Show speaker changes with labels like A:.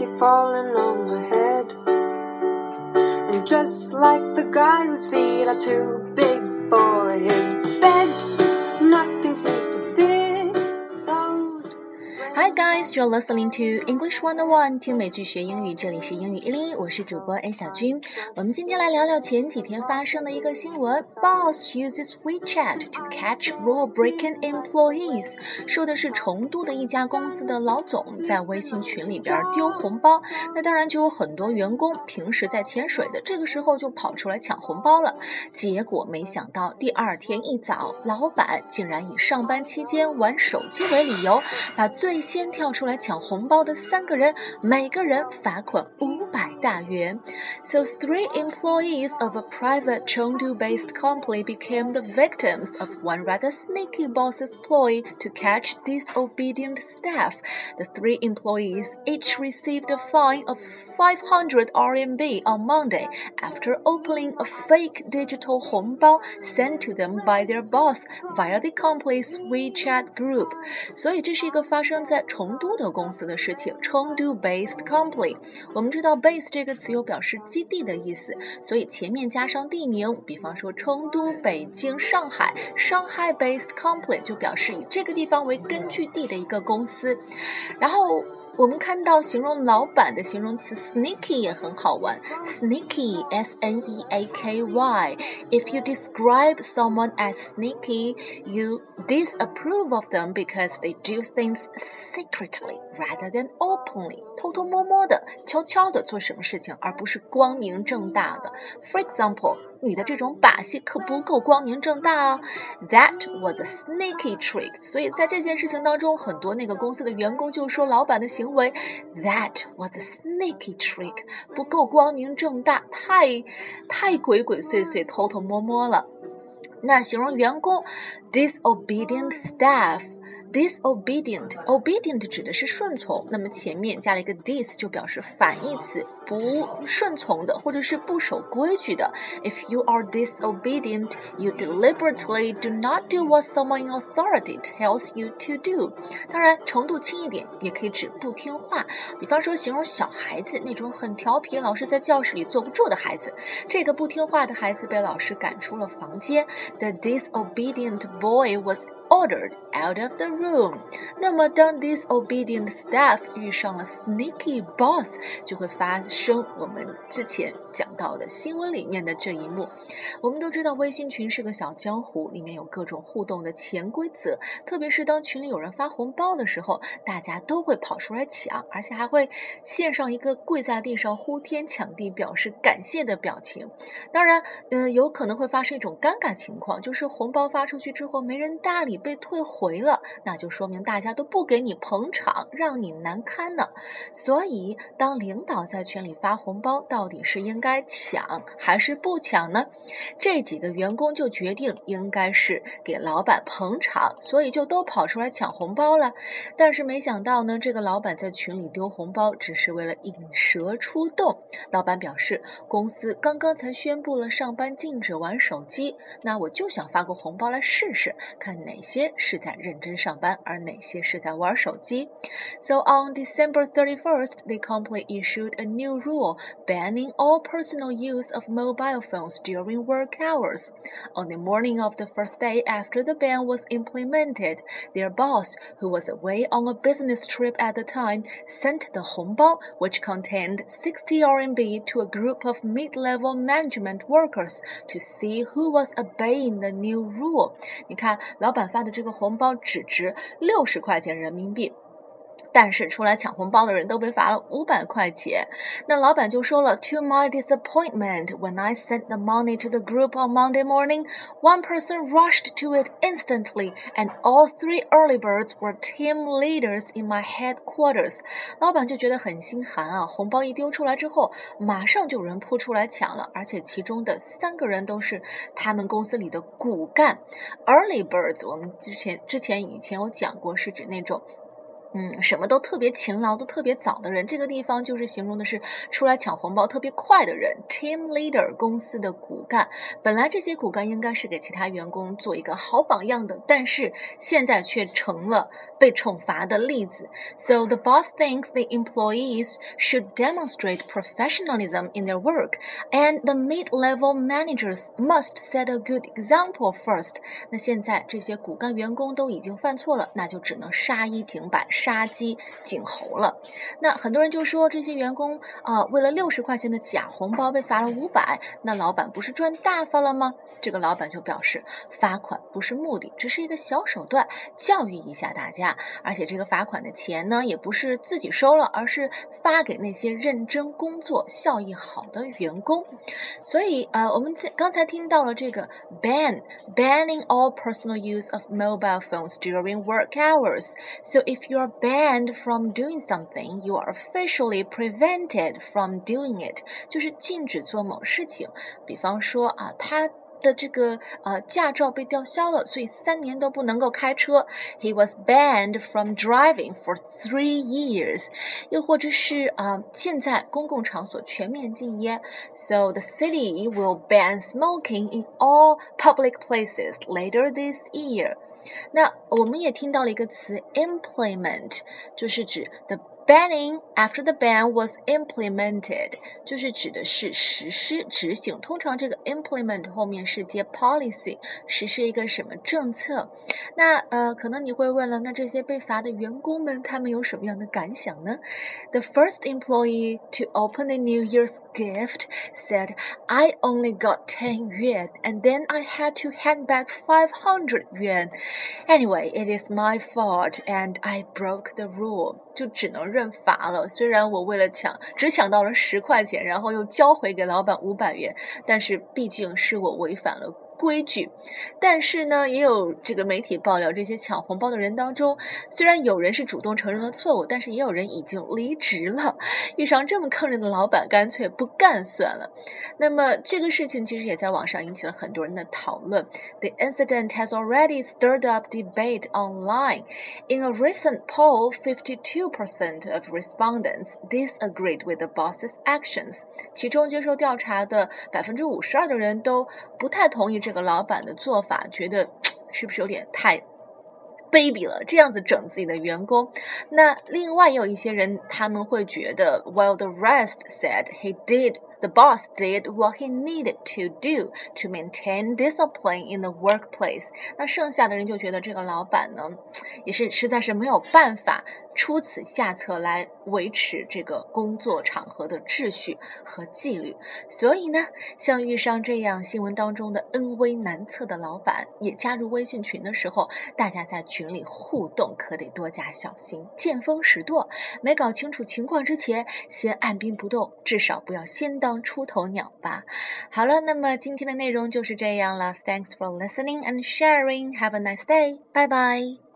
A: keep falling on my head. And just like the guy whose feet are too big for his bed,
B: guys, you're listening to English One One，听美剧学英语，这里是英语一零一，我是主播 A 小军。我们今天来聊聊前几天发生的一个新闻：Boss uses WeChat to catch rule-breaking employees。说的是成都的一家公司的老总在微信群里边丢红包，那当然就有很多员工平时在潜水的，这个时候就跑出来抢红包了。结果没想到第二天一早，老板竟然以上班期间玩手机为理由，把最先跳出来抢红包的三个人，每个人罚款五百大元。So three employees of a private Chengdu-based company became the victims of one rather sneaky boss's ploy to catch disobedient staff. The three employees each received a fine of 500 RMB on Monday after opening a fake digital 红包 sent to them by their boss via the company's WeChat group. 所以这是一个发生在成 都的公司的事情。成都 based company，我们知道 base 这个词有表示基地的意思，所以前面加上地名，比方说成都、北京、上海，上海 based company 就表示以这个地方为根据地的一个公司。然后我们看到形容老板的形容词 sneaky 也很好玩，sneaky s n e a k y。If you describe someone as sneaky, you disapprove of them because they do things secretly rather than openly，偷偷摸摸的、悄悄的做什么事情，而不是光明正大的。For example， 你的这种把戏可不够光明正大哦。That was a sneaky trick。所以在这件事情当中，很多那个公司的员工就说老板的行为，That was a sneaky trick，不够光明正大，太太鬼鬼祟祟、偷偷摸摸了。那形容员工，disobedient staff。Disobedient obedient 指的是顺从，那么前面加了一个 dis 就表示反义词，不顺从的或者是不守规矩的。If you are disobedient, you deliberately do not do what someone in authority tells you to do。当然，程度轻一点也可以指不听话，比方说形容小孩子那种很调皮，老是在教室里坐不住的孩子。这个不听话的孩子被老师赶出了房间。The disobedient boy was ordered out of the room。那么，当 disobedient staff 遇上了 sneaky boss，就会发生我们之前讲到的新闻里面的这一幕。我们都知道，微信群是个小江湖，里面有各种互动的潜规则。特别是当群里有人发红包的时候，大家都会跑出来抢，而且还会献上一个跪在地上呼天抢地表示感谢的表情。当然，嗯，有可能会发生一种尴尬情况，就是红包发出去之后没人搭理。被退回了，那就说明大家都不给你捧场，让你难堪呢。所以，当领导在群里发红包，到底是应该抢还是不抢呢？这几个员工就决定应该是给老板捧场，所以就都跑出来抢红包了。但是没想到呢，这个老板在群里丢红包，只是为了引蛇出洞。老板表示，公司刚刚才宣布了上班禁止玩手机，那我就想发个红包来试试，看哪。些是在认真上班，而哪些是在玩手机。So on December 31st, the company issued a new rule banning all personal use of mobile phones during work hours. On the morning of the first day after the ban was implemented, their boss, who was away on a business trip at the time, sent the hongbao, which contained 60 RMB, to a group of mid-level management workers to see who was obeying the new rule. 你看，老板发 的这个红包只值六十块钱人民币。但是出来抢红包的人都被罚了五百块钱。那老板就说了：“To my disappointment, when I sent the money to the group on Monday morning, one person rushed to it instantly, and all three early birds were team leaders in my headquarters。”老板就觉得很心寒啊！红包一丢出来之后，马上就有人扑出来抢了，而且其中的三个人都是他们公司里的骨干。Early birds，我们之前之前以前有讲过，是指那种。嗯，什么都特别勤劳，都特别早的人，这个地方就是形容的是出来抢红包特别快的人。Team leader 公司的骨干，本来这些骨干应该是给其他员工做一个好榜样的，但是现在却成了被惩罚的例子。So the boss thinks the employees should demonstrate professionalism in their work, and the mid-level managers must set a good example first。那现在这些骨干员工都已经犯错了，那就只能杀一儆百。杀鸡儆猴了，那很多人就说这些员工啊，为了六十块钱的假红包被罚了五百，那老板不是赚大发了吗？这个老板就表示，罚款不是目的，只是一个小手段，教育一下大家。而且这个罚款的钱呢，也不是自己收了，而是发给那些认真工作、效益好的员工。所以呃，我们在刚才听到了这个 ban banning all personal use of mobile phones during work hours. So if you are banned from doing something, you are officially prevented from doing it，就是禁止做某事情。比方说啊，他。的这个呃驾照被吊销了，所以三年都不能够开车。He was banned from driving for three years。又或者是啊、呃，现在公共场所全面禁烟，so the city will ban smoking in all public places later this year。 那我们也听到了一个词 implement，就是指的 Banning after the ban was implemented，就是指的是实施、执行。通常这个 implement 后面是接 policy，实施一个什么政策。那呃，可能你会问了，那这些被罚的员工们，他们有什么样的感想呢？The first employee to open the New Year's gift said, "I only got ten yuan, and then I had to hand back five hundred yuan. Anyway, it is my fault, and I broke the rule." 就只能认 罚了。虽然我为了抢只抢到了十块钱，然后又交回给老板五百元，但是毕竟是我违反了。规矩，但是呢，也有这个媒体爆料，这些抢红包的人当中，虽然有人是主动承认了错误，但是也有人已经离职了。遇上这么坑人的老板，干脆不干算了。那么这个事情其实也在网上引起了很多人的讨论。The incident has already stirred up debate online. In a recent poll, 52% of respondents disagreed with the boss's actions. 其中接受调查的百分之五十二的人都不太同意这。这个老板的做法，觉得是不是有点太卑鄙了？这样子整自己的员工。那另外有一些人，他们会觉得，while the rest said he did。The boss did what he needed to do to maintain discipline in the workplace。那剩下的人就觉得这个老板呢，也是实在是没有办法出此下策来维持这个工作场合的秩序和纪律。所以呢，像遇上这样新闻当中的恩威难测的老板，也加入微信群的时候，大家在群里互动可得多加小心，见风使舵。没搞清楚情况之前，先按兵不动，至少不要先当。出头鸟吧。好了，那么今天的内容就是这样了。Thanks for listening and sharing. Have a nice day. Bye bye.